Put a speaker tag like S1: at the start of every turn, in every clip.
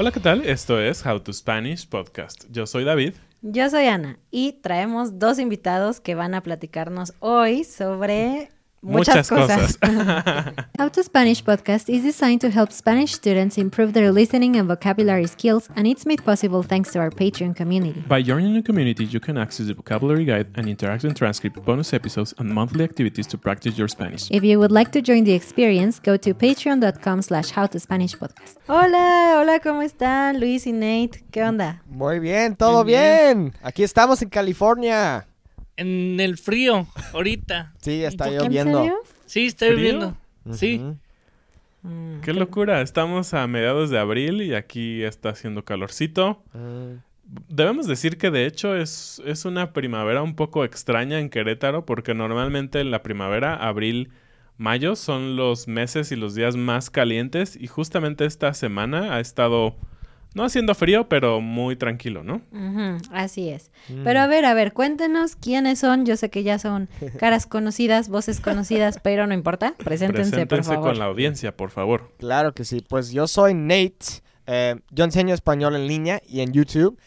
S1: Hola, ¿qué tal? Esto es How to Spanish Podcast. Yo soy David.
S2: Yo soy Ana y traemos dos invitados que van a platicarnos hoy sobre muchas, cosas.
S3: How to Spanish podcast is designed to help Spanish students improve their listening and vocabulary skills, and it's made possible thanks to our Patreon community.
S1: By joining the community, you can access the vocabulary guide and interactive transcript, bonus episodes, and monthly activities to practice your Spanish.
S3: If you would like to join the experience, go to patreon.com slash howtospanishpodcast.
S2: Hola, hola, ¿cómo están? Luis y Nate, ¿qué onda?
S4: Muy bien, todo
S5: Bien,
S4: bien. Aquí estamos en California.
S5: En el frío, ahorita.
S4: Sí, está
S2: ¿En
S4: lloviendo.
S2: serio?
S5: Sí, estoy
S1: ¿Frío?
S5: viendo. Sí.
S2: Mm,
S1: Qué locura, estamos a mediados de abril y aquí está haciendo calorcito.
S4: Mm,
S1: Debemos decir que de hecho es, es una primavera un poco extraña en Querétaro porque normalmente en la primavera, abril, mayo son los meses y los días más calientes y justamente esta semana ha estado no haciendo frío pero muy tranquilo, ¿no?
S2: así es.
S4: mm.
S2: Pero a ver, a ver, cuéntenos quiénes son. Yo sé que ya son caras conocidas, voces conocidas, pero no importa. Preséntense, por favor.
S1: con la audiencia, por favor.
S4: Claro que sí. Pues yo soy Nate. Eh, yo enseño español en línea y en YouTube.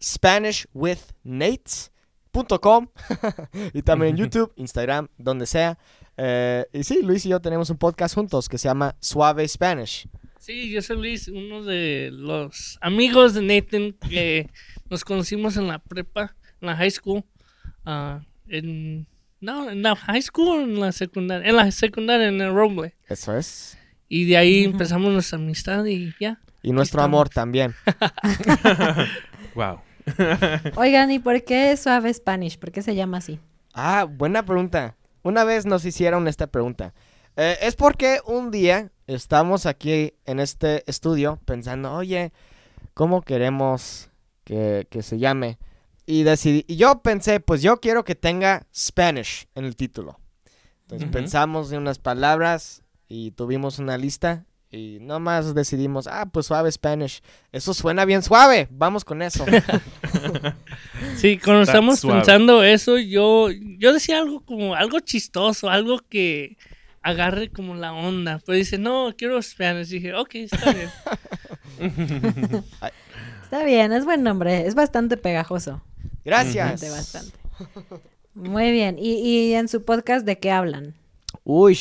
S4: SpanishWithNate.com y también en YouTube, Instagram, donde sea. Eh, y sí, Luis y yo tenemos un podcast juntos que se llama Suave Spanish.
S5: Sí, yo soy Luis, uno de los amigos de Nathan que nos conocimos en la prepa, en la high school. ah, en, no, en la high school o en la secundaria. En la secundaria, en el Roble.
S4: Eso es.
S5: Y de ahí empezamos nuestra amistad y ya.
S4: Y nuestro
S5: estamos.
S4: amor también.
S1: Wow.
S2: Oigan, ¿y por qué Suave Spanish? ¿Por qué se llama así?
S4: Ah, buena pregunta. Una vez nos hicieron esta pregunta. Eh, es porque un día estamos aquí en este estudio pensando, oye, ¿cómo queremos que, que se llame? Y decidí, y yo pensé, pues yo quiero que tenga Spanish en el título. Entonces pensamos en unas palabras y tuvimos una lista y nomás decidimos, ah, pues suave Spanish. Eso suena bien suave, vamos con eso.
S5: Sí, cuando
S1: Está
S5: estamos
S1: suave.
S5: pensando eso, yo, yo decía algo como algo chistoso, algo que agarre como la onda. Pero dice, no, quiero Spanish. dije, ok, está bien.
S2: Está bien, es buen nombre, es bastante pegajoso.
S4: Gracias.
S2: Bastante, bastante. Muy bien. ¿Y, y en su podcast de qué hablan?
S4: Uy,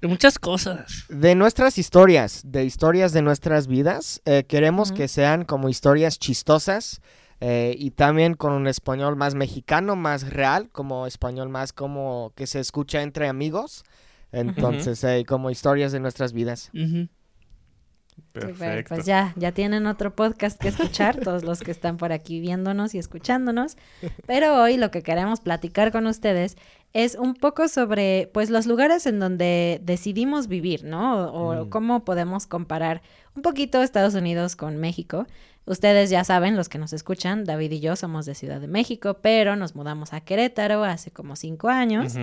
S5: De muchas cosas.
S4: De nuestras historias, de historias de nuestras vidas, eh, queremos que sean como historias chistosas eh, y también con un español más mexicano, más real, como español más como que se escucha entre amigos. Entonces, eh, como historias de nuestras vidas.
S1: Perfecto.
S2: Pues ya, ya tienen otro podcast que escuchar, todos los que están por aquí viéndonos y escuchándonos. Pero hoy lo que queremos platicar con ustedes es un poco sobre, pues, los lugares en donde decidimos vivir, ¿no? O, o
S4: Mm.
S2: cómo podemos comparar un poquito Estados Unidos con México. Ustedes ya saben, los que nos escuchan, David y yo somos de Ciudad de México, pero nos mudamos a Querétaro hace como cinco años.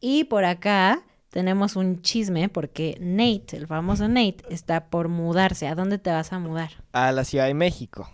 S2: Y por acá tenemos un chisme porque Nate, el famoso Nate, está por mudarse. ¿A dónde te vas a mudar?
S4: A la Ciudad de México.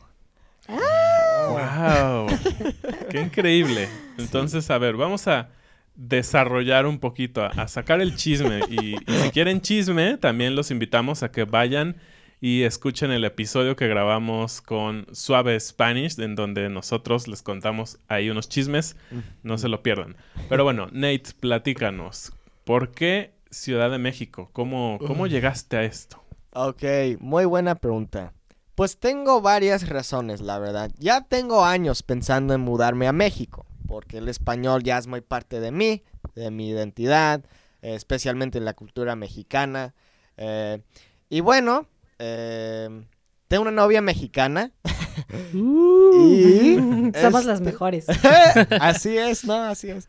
S1: ¡Wow! ¡Qué increíble! Entonces, a ver, vamos a desarrollar un poquito, a, a sacar el chisme. Y, y si quieren chisme, también los invitamos a que vayan y escuchen el episodio que grabamos con Suave Spanish, en donde nosotros les contamos ahí unos chismes. No se lo pierdan. Pero bueno, Nate, platícanos. ¿Por qué Ciudad de México? ¿Cómo, cómo llegaste a esto?
S4: Ok, muy buena pregunta. Pues tengo varias razones, la verdad. Ya tengo años pensando en mudarme a México, porque el español ya es muy parte de mí, de mi identidad, especialmente en la cultura mexicana. Eh, y bueno, eh, tengo una novia mexicana. y
S2: Somos las
S4: este,
S2: mejores.
S4: así es, ¿no? Así es.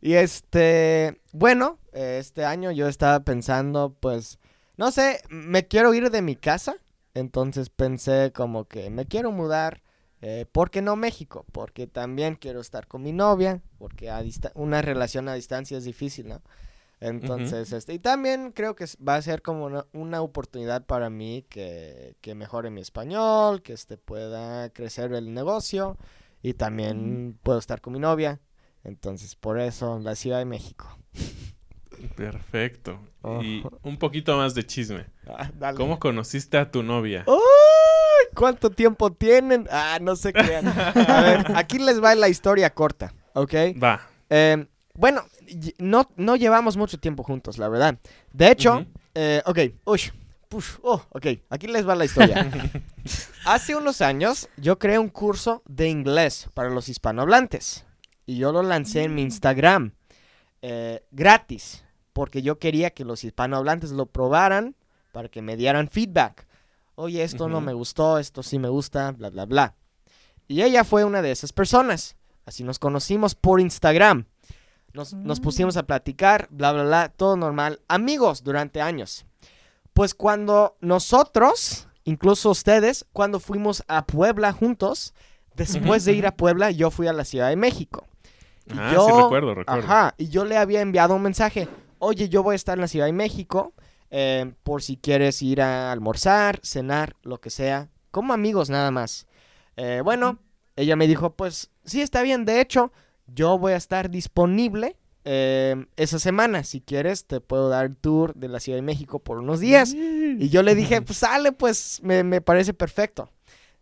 S4: Y este, bueno, este año yo estaba pensando, pues, no sé, me quiero ir de mi casa. Entonces pensé como que me quiero mudar. Eh, ¿Por qué no México? Porque también quiero estar con mi novia. Porque a una relación a distancia es difícil, ¿no? Entonces, este, y también creo que va a ser como una, una oportunidad para mí que, que mejore mi español, que este pueda crecer el negocio y también puedo estar con mi novia. Entonces, por eso la Ciudad de México.
S1: Perfecto. Y
S4: Ajá.
S1: un poquito más de chisme.
S4: Ah, dale.
S1: ¿Cómo conociste a tu novia?
S4: ¡Uy! ¿Cuánto tiempo tienen? Ah, no se crean. A ver, aquí les va la historia corta, ¿ok?
S1: Va.
S4: Eh, bueno, no, no llevamos mucho tiempo juntos, la verdad. De hecho, eh, ok, push, oh, ok, aquí les va la historia. Hace unos años yo creé un curso de inglés para los hispanohablantes y yo lo lancé en mi Instagram eh, gratis porque yo quería que los hispanohablantes lo probaran para que me dieran feedback. Oye, esto no me gustó, esto sí me gusta, bla, bla, bla. Y ella fue una de esas personas. Así nos conocimos por Instagram. Nos, nos pusimos a platicar, bla, bla, bla, todo normal. Amigos durante años. Pues cuando nosotros, incluso ustedes, cuando fuimos a Puebla juntos, después de ir a Puebla, yo fui a la Ciudad de México.
S1: Ah,
S4: yo-
S1: sí, recuerdo, recuerdo.
S4: Ajá, y yo le había enviado un mensaje. Oye, yo voy a estar en la Ciudad de México eh, por si quieres ir a almorzar, cenar, lo que sea. Como amigos nada más. Eh, bueno, ella me dijo, pues sí, está bien. De hecho, yo voy a estar disponible eh, esa semana. Si quieres, te puedo dar el tour de la Ciudad de México por unos días. Y yo le dije, pues sale, pues me, me parece perfecto.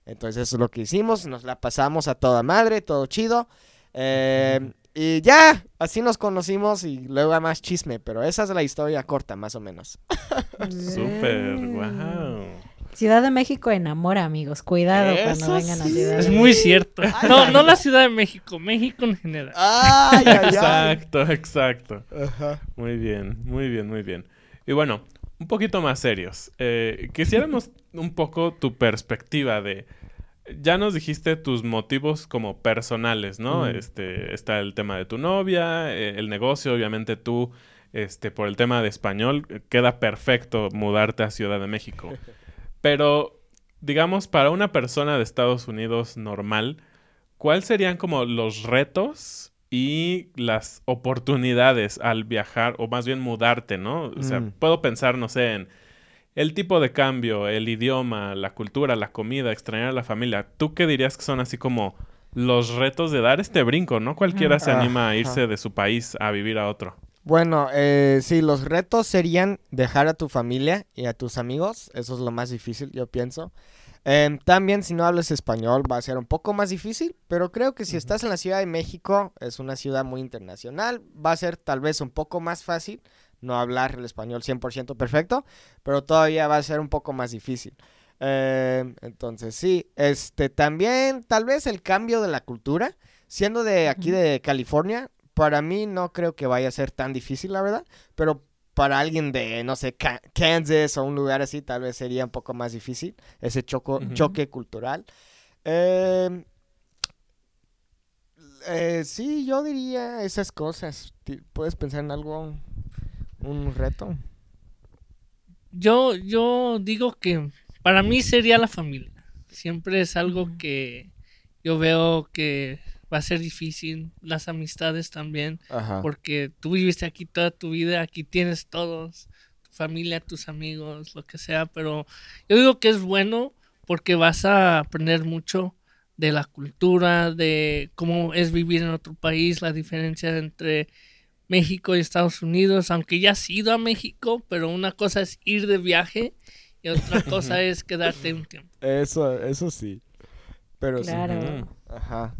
S4: Entonces eso es lo que hicimos, nos la pasamos a toda madre, todo chido. Eh, y ya, así nos conocimos y luego hay más chisme, pero esa es la historia corta, más o menos.
S1: Súper, wow.
S2: Ciudad de México enamora, amigos. Cuidado cuando vengan a
S4: sí.
S2: Ciudad
S5: Es
S2: de
S5: muy cierto. No, no la Ciudad de México, México en general.
S4: Ay, ay, ay.
S1: Exacto, exacto.
S4: Ajá.
S1: Muy bien, muy bien, muy bien. Y bueno, un poquito más serios. Eh, quisiéramos un poco tu perspectiva de... Ya nos dijiste tus motivos como personales, ¿no?
S4: Mm.
S1: Este, está el tema de tu novia, eh, el negocio, obviamente tú, este, por el tema de español, eh, queda perfecto mudarte a Ciudad de México. Pero, digamos, para una persona de Estados Unidos normal, ¿cuáles serían como los retos y las oportunidades al viajar, o más bien mudarte, ¿no? O sea,
S4: Mm.
S1: puedo pensar, no sé, en el tipo de cambio, el idioma, la cultura, la comida, extrañar a la familia. ¿Tú qué dirías que son así como los retos de dar este brinco, ¿no? Cualquiera se anima a irse de su país a vivir a otro.
S4: Bueno, eh, sí, los retos serían dejar a tu familia y a tus amigos. Eso es lo más difícil, yo pienso. Em, también si no hablas español va a ser un poco más difícil, pero creo que si estás en la Ciudad de México, es una ciudad muy internacional, va a ser tal vez un poco más fácil no hablar el español 100% perfecto, pero todavía va a ser un poco más difícil. Em, entonces sí, este también tal vez el cambio de la cultura, siendo de aquí de California, para mí no creo que vaya a ser tan difícil, la verdad, pero para alguien de, no sé, Kansas o un lugar así, tal vez sería un poco más difícil ese choco- choque cultural. Em, eh, sí, yo diría esas cosas. ¿Puedes pensar en algo, un reto?
S5: Yo, yo digo que para mí sería la familia. Siempre es algo que yo veo que va a ser difícil. Las amistades también.
S4: Ajá.
S5: Porque tú viviste aquí toda tu vida, aquí tienes todos, tu familia, tus amigos, lo que sea, pero yo digo que es bueno porque vas a aprender mucho de la cultura, de cómo es vivir en otro país, la diferencia entre México y Estados Unidos, aunque ya has ido a México, pero una cosa es ir de viaje y otra cosa es quedarte un tiempo.
S4: Eso, eso sí. Pero
S2: Claro.
S1: Ujú.
S4: Ajá.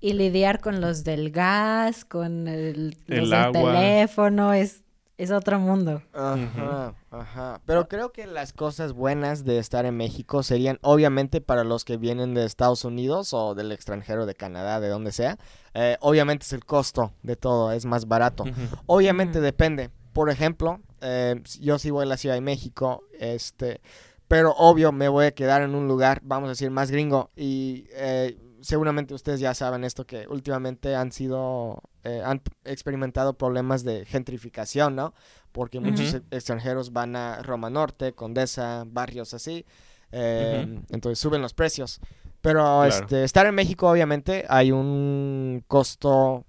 S2: Y lidiar con los del gas, con el, los
S1: El
S2: del
S1: agua.
S2: teléfono, es, es otro mundo.
S4: Ajá, ajá. Pero creo que las cosas buenas de estar en México serían, obviamente, para los que vienen de Estados Unidos o del extranjero, de Canadá, de donde sea. eh, obviamente es el costo de todo, es más barato. Obviamente depende. Por ejemplo, eh, yo sí voy a la Ciudad de México, este, pero obvio me voy a quedar en un lugar, vamos a decir, más gringo. Y eh, seguramente ustedes ya saben esto, que últimamente han sido, eh, han experimentado problemas de gentrificación, ¿no? Porque muchos e- extranjeros van a Roma Norte, Condesa, barrios así. eh,
S1: Ujú.
S4: Entonces suben los precios. Pero
S1: Claro.
S4: este, estar en México, obviamente, hay un costo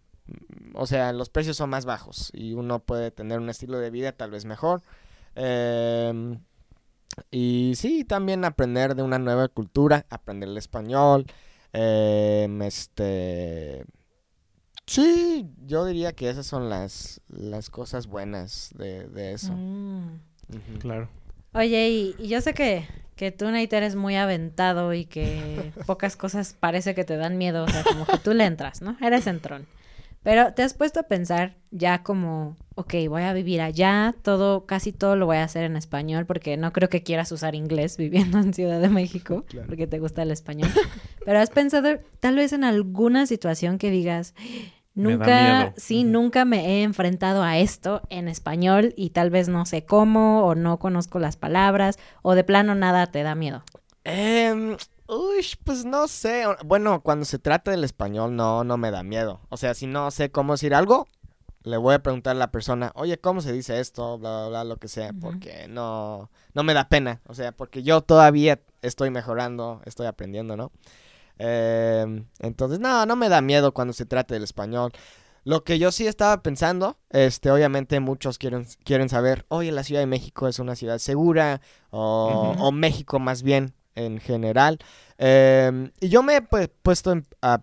S4: o sea, los precios son más bajos y uno puede tener un estilo de vida tal vez mejor. Em, y sí, también aprender de una nueva cultura, aprender el español. Em, este. Sí, yo diría que esas son las, las cosas buenas de, de eso.
S2: Mm.
S1: Claro.
S2: Oye, y, y yo sé que, que tú, Nate, eres muy aventado y que pocas cosas parece que te dan miedo, o sea, como que tú le entras, ¿no? Eres entrón. Pero te has puesto a pensar ya como, ok, voy a vivir allá, todo, casi todo lo voy a hacer en español, porque no creo que quieras usar inglés viviendo en Ciudad de México,
S4: Claro.
S2: porque te gusta el español. Pero has pensado tal vez en alguna situación que digas, nunca,
S1: miedo".
S2: sí, nunca me he enfrentado a esto en español y tal vez no sé cómo o no conozco las palabras o de plano nada te da miedo.
S4: Em, uy, pues no sé. Bueno, cuando se trata del español, no, no me da miedo. O sea, si no sé cómo decir algo, le voy a preguntar a la persona, oye, ¿cómo se dice esto? Bla, bla, bla, lo que sea, porque no, no me da pena. O sea, porque yo todavía estoy mejorando, estoy aprendiendo, ¿no? Em, entonces, no, no me da miedo cuando se trata del español. Lo que yo sí estaba pensando, este, obviamente muchos quieren, quieren saber, oye, la Ciudad de México es una ciudad segura, o, o México más bien en general. Em, y yo me he pu- puesto en- a,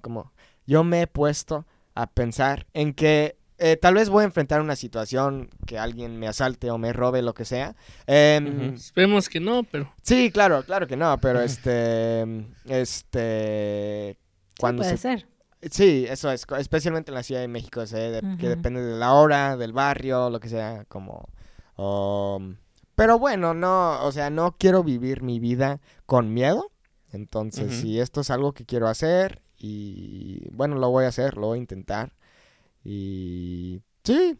S4: como, yo me he puesto a pensar en que eh, tal vez voy a enfrentar una situación que alguien me asalte o me robe, lo que sea. Em,
S1: Ujú.
S5: Esperemos que no, pero
S4: Sí, claro, claro que no, pero este, este, cuando
S2: Puede
S4: se
S2: ser.
S4: Sí, eso es, especialmente en la Ciudad de México, de- que depende de la hora, del barrio, lo que sea, como... um, pero bueno, no, o sea, no quiero vivir mi vida con miedo, entonces
S1: Ujú.
S4: si esto es algo que quiero hacer y bueno, lo voy a hacer, lo voy a intentar y sí,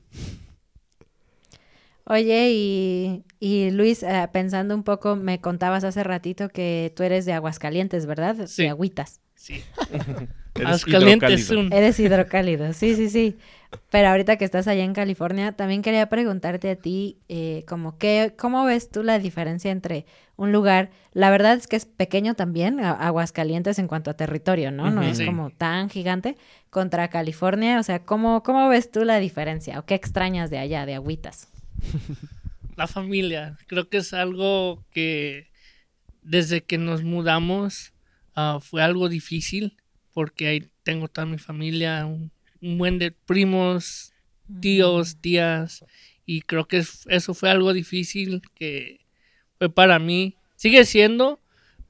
S2: Oye, y, y Luis, eh, pensando un poco, me contabas hace ratito que tú eres de Aguascalientes, ¿verdad?
S5: Sí.
S2: De Agüitas.
S5: sí.
S1: Eres
S5: Aguascalientes
S1: hidrocálido.
S5: un-
S2: Eres hidrocálido, sí, sí, sí. Pero ahorita que estás allá en California, también quería preguntarte a ti, eh, como que, ¿cómo ves tú la diferencia entre un lugar, la verdad es que es pequeño también, Aguascalientes en cuanto a territorio, ¿no? No es
S5: Sí.
S2: como tan gigante, contra California, o sea, ¿cómo, ¿cómo ves tú la diferencia? ¿O qué extrañas de allá, de Agüitas?
S5: la familia. Creo que es algo que desde que nos mudamos ah, fue algo difícil porque ahí tengo toda mi familia, un, un buen de primos, tíos, tías y creo que es- eso fue algo difícil que fue para mí. Sigue siendo,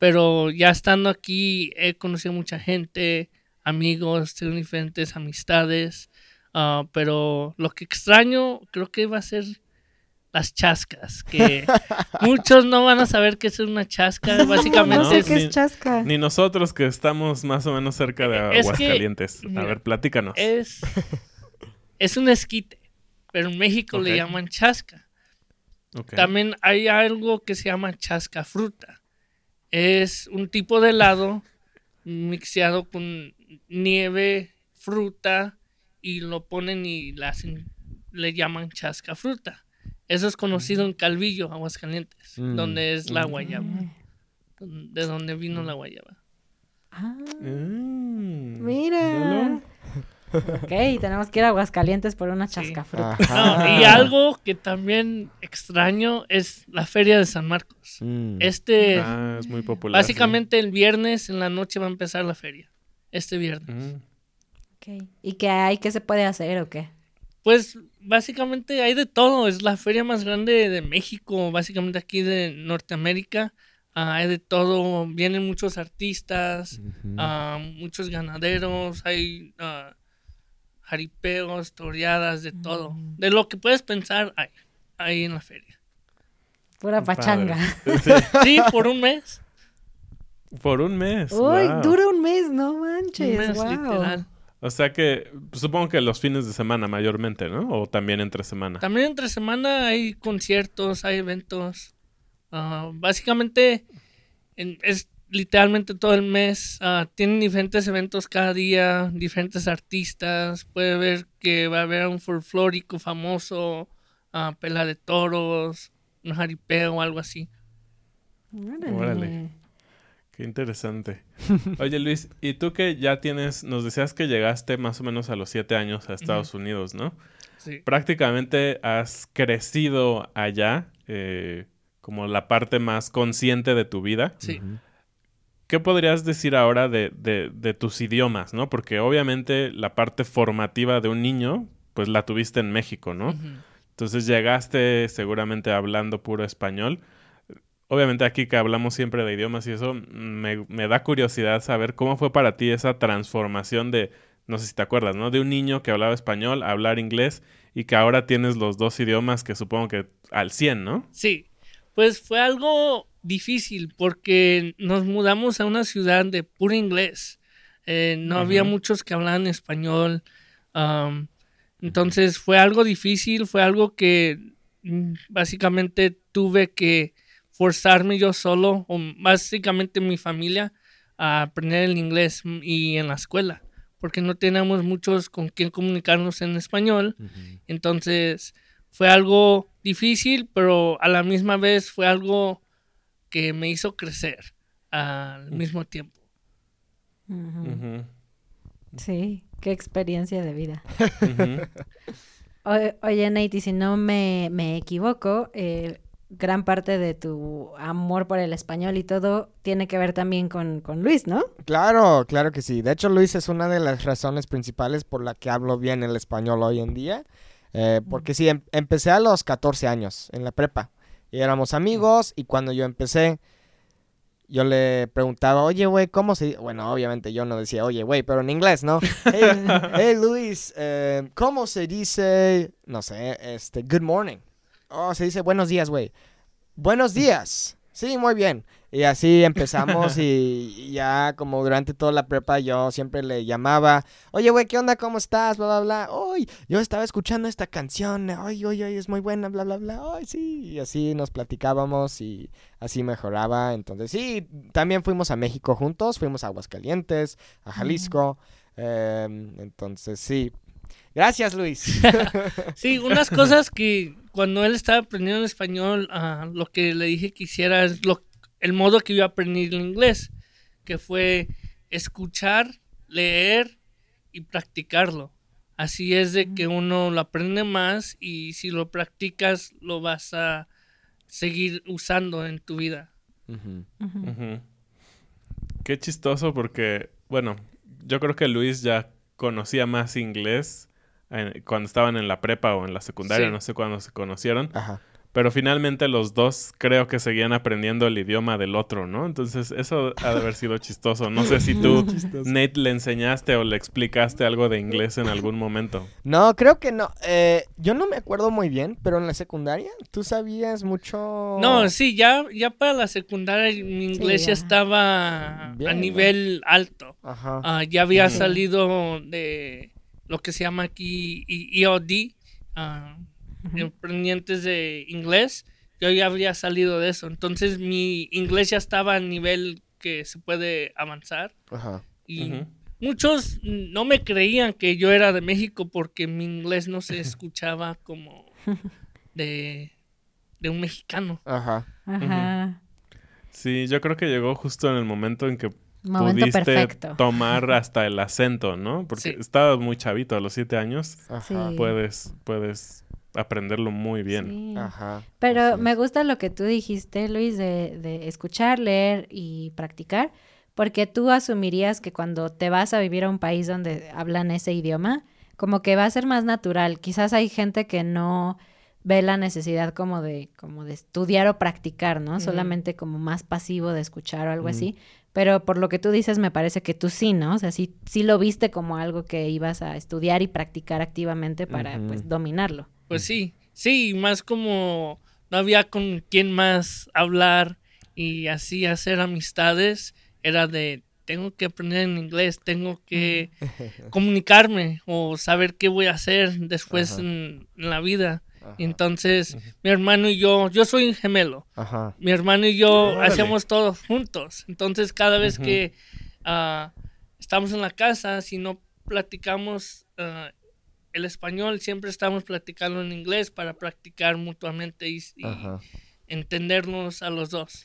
S5: pero ya estando aquí he conocido mucha gente, amigos, tengo diferentes amistades, ah, pero lo que extraño creo que va a ser las chascas, que muchos no van a saber qué es una chasca, básicamente
S1: No,
S2: sé
S5: es,
S2: qué
S1: ni-
S2: es chasca.
S1: Ni nosotros que estamos más o menos cerca de
S5: Es que,
S1: Aguascalientes. A ver, platícanos.
S5: es, es un esquite, pero en México le llaman chasca. También hay algo que se llama chasca fruta. Es un tipo de helado mixeado con nieve, fruta y lo ponen y la hacen- le llaman chasca fruta. Eso es conocido en Calvillo, Aguascalientes,
S4: Mm.
S5: donde es la
S1: Mm.
S5: guayaba, de donde vino la guayaba.
S2: Ah,
S1: Mm,
S2: mira. Ok, tenemos que ir a Aguascalientes por una
S5: Sí.
S2: chascafruta.
S5: No,
S4: Ajá.
S5: y algo que también extraño es la feria de San Marcos.
S4: Mm.
S5: Este,
S1: Ah, es muy popular. sí.
S5: básicamente el viernes en la noche va a empezar la feria. Este viernes.
S1: Mm.
S2: Ok. ¿Y qué hay? ¿Qué se puede hacer o qué?
S5: Pues básicamente hay de todo. Es la feria más grande de México, básicamente aquí de Norteamérica. Ah, hay de todo. Vienen muchos artistas, ah, muchos ganaderos, hay ah, jaripeos, toreadas, de todo.
S2: Mm.
S5: De lo que puedes pensar hay, hay en la feria.
S2: Pura pachanga.
S1: Sí,
S5: Sí, por un mes.
S1: por un mes.
S2: Uy,
S1: wow.
S2: dura un mes, no
S5: Un
S2: manches.
S5: mes,
S2: wow.
S5: literal.
S1: O sea que supongo que los fines de semana mayormente, ¿no? O también entre semana.
S5: También entre semana hay conciertos, hay eventos. Ah, básicamente en- es literalmente todo el mes. Ah, tienen diferentes eventos cada día, diferentes artistas. Puede ver que va a haber un folclórico famoso, ah, pela de toros, un jaripeo o algo así.
S2: Órale.
S1: Qué interesante. Oye Luis, y tú que ya tienes, nos decías que llegaste más o menos a los siete años a Estados Unidos, ¿no?
S5: Sí.
S1: Prácticamente has crecido allá eh, como la parte más consciente de tu vida.
S5: Sí.
S1: ¿Qué podrías decir ahora de, de- de tus idiomas, no? Porque obviamente la parte formativa de un niño, pues la tuviste en México, ¿no? Entonces llegaste seguramente hablando puro español. Obviamente aquí que hablamos siempre de idiomas y eso, me, me da curiosidad saber cómo fue para ti esa transformación de, no sé si te acuerdas, ¿no? De un niño que hablaba español a hablar inglés y que ahora tienes los dos idiomas que supongo que al 100, ¿no?
S5: Sí, pues fue algo difícil porque nos mudamos a una ciudad de puro inglés. Eh, no había muchos que hablaban español. entonces fue algo difícil, fue algo que mm, básicamente tuve que forzarme yo solo, o básicamente mi familia, a aprender el inglés y en la escuela, porque no teníamos muchos con quien comunicarnos en español. Entonces fue algo difícil, pero a la misma vez fue algo que me hizo crecer al mismo tiempo.
S2: Sí, qué experiencia de vida. oye, Nate, y si no me, me equivoco, eh, gran parte de tu amor por el español y todo tiene que ver también con, con Luis, ¿no?
S4: Claro, claro que sí. De hecho, Luis es una de las razones principales por la que hablo bien el español hoy en día. Eh, porque sí, em- empecé a los 14 años en la prepa. Y éramos amigos y cuando yo empecé, yo le preguntaba, oye, güey, ¿cómo se dice? Bueno, obviamente yo no decía, oye, güey, pero en inglés, ¿no? Hey, hey, Luis, eh, ¿cómo se dice, no sé, este, good morning? Oh, se dice buenos días, güey. Buenos días. Sí, muy bien. Y así empezamos y, ya como durante toda la prepa yo siempre le llamaba, oye, güey, ¿qué onda? ¿Cómo estás? Bla, bla, bla. Uy, yo estaba escuchando esta canción. Ay, ay, ay, es muy buena, bla, bla, bla. Ay, sí. Y así nos platicábamos y así mejoraba. Entonces, sí, también fuimos a México juntos. Fuimos a Aguascalientes, a Jalisco. Em, entonces, sí. Gracias, Luis.
S5: Sí, unas cosas que cuando él estaba aprendiendo español, ah, lo que le dije que hiciera es lo, el modo que yo aprendí el inglés, que fue escuchar, leer y practicarlo. Así es de que uno lo aprende más y si lo practicas lo vas a seguir usando en tu vida.
S1: Qué chistoso porque, bueno, yo creo que Luis ya conocía más inglés en- cuando estaban en la prepa o en la secundaria,
S5: Sí.
S1: no sé cuándo se conocieron,
S4: Ajá.
S1: pero finalmente los dos creo que seguían aprendiendo el idioma del otro, ¿no? Entonces eso ha de haber sido chistoso. No sé si tú, Nate, le enseñaste o le explicaste algo de inglés en algún momento.
S4: No, creo que no. Eh, yo no me acuerdo muy bien, pero en la secundaria, ¿tú sabías mucho?
S5: No, sí, ya, ya para la secundaria mi inglés
S2: ya.
S5: ya estaba
S4: Bien,
S5: a
S4: ¿no?
S5: nivel alto.
S4: Ajá.
S5: Ah, ya había
S2: Sí.
S5: salido de lo que se llama aquí EOD, ah, aprendientes de inglés. Yo ya había salido de eso. Entonces mi inglés ya estaba a nivel que se puede avanzar.
S4: Ajá.
S5: Y muchos no me creían que yo era de México porque mi inglés no se escuchaba como de, de un mexicano.
S4: Ajá.
S2: Ajá.
S1: Sí, yo creo que llegó justo en el momento en que
S2: Momento
S1: pudiste
S2: perfecto.
S1: tomar hasta el acento, ¿no? Porque
S5: Sí.
S1: estabas muy chavito, a los siete años,
S4: Ajá.
S1: Puedes, puedes aprenderlo muy bien.
S2: Sí.
S4: Ajá.
S2: Pero
S4: Así
S2: me
S4: es.
S2: gusta lo que tú dijiste, Luis, de, de escuchar, leer y practicar, porque tú asumirías que cuando te vas a vivir a un país donde hablan ese idioma, como que va a ser más natural. Quizás hay gente que no ve la necesidad como de, como de estudiar o practicar, ¿no? Solamente como más pasivo de escuchar o algo así. Pero por lo que tú dices, me parece que tú sí, ¿no? O sea, sí, sí lo viste como algo que ibas a estudiar y practicar activamente para, pues, dominarlo.
S5: Pues sí, sí, más como no había con quién más hablar y así hacer amistades, era de tengo que aprender en inglés, tengo que comunicarme o saber qué voy a hacer después en la vida.
S4: Ajá.
S5: Entonces mi hermano y yo, yo soy un gemelo,
S4: Ajá.
S5: mi hermano y yo
S1: Órale.
S5: hacíamos todo juntos. Entonces cada vez que ah, estamos en la casa, si no platicamos ah, el español, siempre estamos platicando en inglés para practicar mutuamente y, entendernos a los dos.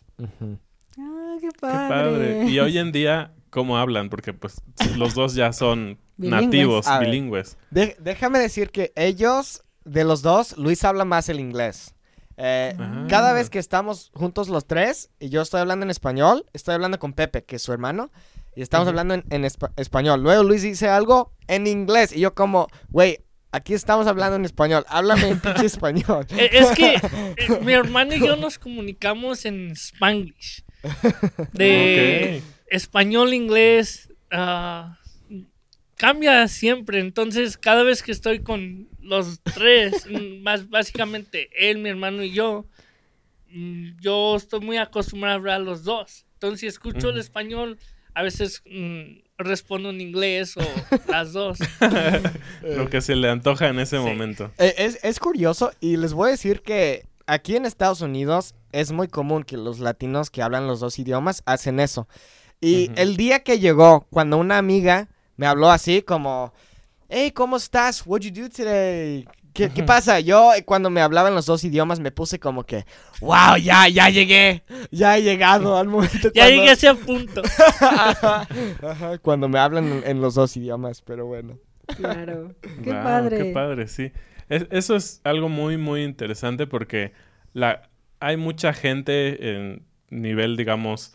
S2: Ah, qué
S1: Qué padre. Y hoy en día, cómo hablan, porque pues los dos ya son
S2: Bilingües.
S1: nativos,
S4: A ver.
S1: bilingües.
S4: De- déjame decir que ellos, de los dos, Luis habla más el inglés. Eh,
S1: Ah.
S4: Cada vez que estamos juntos los tres y yo estoy hablando en español, estoy hablando con Pepe, que es su hermano, y estamos hablando en, en espa- español. Luego Luis dice algo en inglés y yo como, güey, aquí estamos hablando en español, háblame en pinche español.
S5: Eh, Es que eh, mi hermano y yo nos comunicamos en Spanglish. De español, inglés, ah, cambia siempre. Entonces, cada vez que estoy con los tres, mm, más básicamente él, mi hermano y yo, mm, yo estoy muy acostumbrado a hablar los dos. Entonces, si escucho el español, a veces mm, respondo en inglés o las dos.
S1: Lo que se le antoja en ese
S5: Sí.
S1: momento.
S4: Eh, Es, es curioso y les voy a decir que aquí en Estados Unidos es muy común que los latinos que hablan los dos idiomas hacen eso. Y el día que llegó, cuando una amiga me habló así como, hey, ¿cómo estás? What'd you do today? ¿Qué, qué pasa? Yo eh, cuando me hablaban los dos idiomas me puse como que, wow, ya, ya llegué, ya he llegado al momento.
S5: Ya
S4: cuando-
S5: llegué a ese punto.
S4: Ajá, ajá, cuando me hablan en, en los dos idiomas, pero bueno.
S2: Claro. Qué padre.
S1: Qué padre, sí. Es- eso es algo muy, muy interesante porque la, hay mucha gente en nivel, digamos,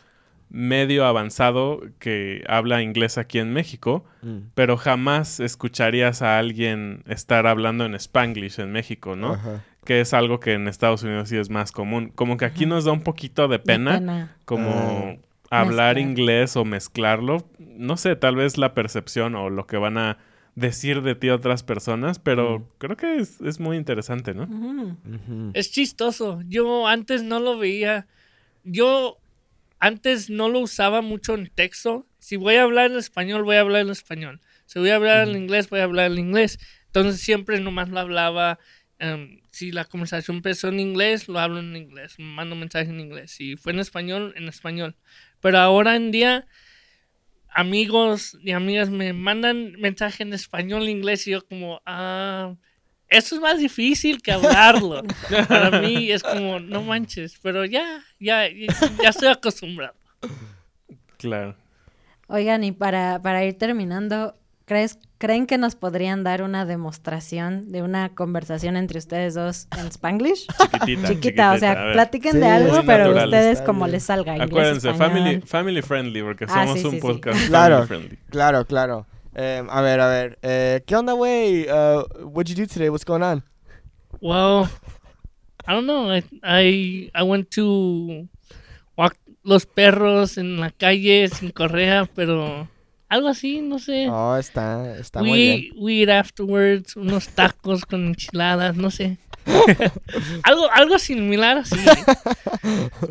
S1: medio avanzado que habla inglés aquí en México, pero jamás escucharías a alguien estar hablando en Spanglish en México, ¿no?
S4: Ajá.
S1: Que es algo que en Estados Unidos sí es más común. Como que aquí nos da un poquito de
S2: De
S1: pena, como
S4: Ah.
S1: hablar
S2: Mezclar.
S1: inglés o mezclarlo. No sé, tal vez la percepción o lo que van a decir de ti otras personas, pero
S4: Mm.
S1: creo que es, es muy interesante, ¿no?
S5: Es chistoso. Yo antes no lo veía. Yo antes no lo usaba mucho en texto. Si voy a hablar en español, voy a hablar en español. Si voy a hablar en inglés, voy a hablar en inglés. Entonces siempre nomás lo hablaba. em, si la conversación empezó en inglés, lo hablo en inglés. Mando mensaje en inglés. Si fue en español, en español. Pero ahora en día, amigos y amigas me mandan mensaje en español inglés y yo como, ah, eso es más difícil que hablarlo. Para mí es como, no manches, pero ya, ya, ya estoy acostumbrado.
S1: Claro.
S2: Oigan, y para, para ir terminando, ¿crees, ¿creen que nos podrían dar una demostración de una conversación entre ustedes dos en Spanglish?
S1: Chiquitita.
S2: Chiquita, o sea, platiquen
S4: Sí,
S2: de algo, pero
S1: natural.
S2: ustedes como
S4: bien.
S2: les salga. inglés,
S1: Acuérdense,
S2: español.
S1: family, family friendly, porque
S2: Ah,
S1: somos
S2: sí,
S1: un
S2: sí, sí.
S1: podcast
S4: Claro.
S1: family friendly.
S4: Claro, claro. Em, a ver, a ver. Eh, ¿Qué onda, güey? Uh, what'd you do today? What's going on?
S5: Well, I don't know. I, I, I went to walk los perros en la calle sin correa, pero algo así, no sé.
S4: Oh, está, está muy bien.
S5: we, we eat afterwards, unos tacos con enchiladas, no sé. algo, algo similar así.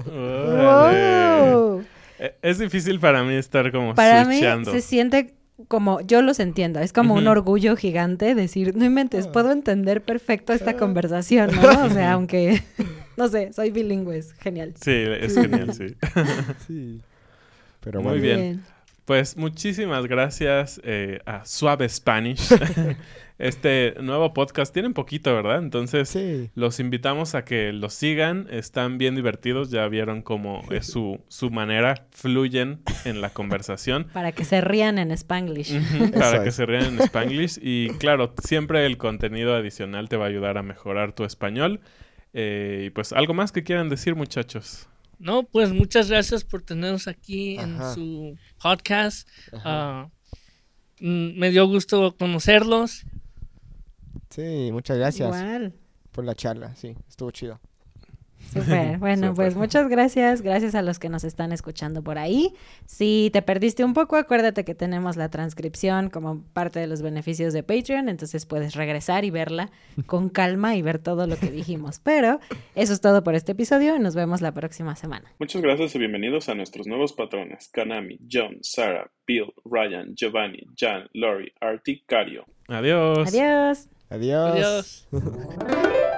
S2: ¡Wow!
S1: Eh, Es difícil para mí estar como
S2: Para mí
S1: switchando.
S2: se siente como, yo los entiendo, es como un orgullo gigante decir, no
S1: Ah.
S2: inventes, puedo entender perfecto esta conversación, ¿no? O sea, aunque, no sé, soy bilingüe, es genial.
S1: Sí, es genial, sí.
S4: Sí. Pero
S1: Muy
S4: bueno.
S1: bien. Pues muchísimas gracias eh, a Suave Spanish. este nuevo podcast tienen poquito, ¿verdad? Entonces
S4: Sí.
S1: los invitamos a que los sigan. Están bien divertidos. Ya vieron cómo es su, su manera. Fluyen en la conversación.
S2: Para que se rían en Spanglish.
S1: Para que se rían en Spanglish. Y claro, siempre el contenido adicional te va a ayudar a mejorar tu español. Eh, y pues algo más que quieran decir, muchachos.
S5: No, pues muchas gracias por tenernos aquí en su podcast. Ah, mm, me dio gusto conocerlos.
S4: Sí, muchas gracias
S2: Igual.
S4: por la charla. Sí, estuvo chido.
S2: Súper. Bueno, pues muchas gracias. Gracias a los que nos están escuchando por ahí. Si te perdiste un poco, acuérdate que tenemos la transcripción como parte de los beneficios de Patreon, entonces puedes regresar y verla con calma y ver todo lo que dijimos. Pero eso es todo por este episodio y nos vemos la próxima semana.
S1: Muchas gracias y bienvenidos a nuestros nuevos patrones: Kanami, John, Sarah, Bill, Ryan, Giovanni, Jan, Lori, Artie, Cario. Adiós.
S2: Adiós.
S4: Adiós.
S5: Adiós.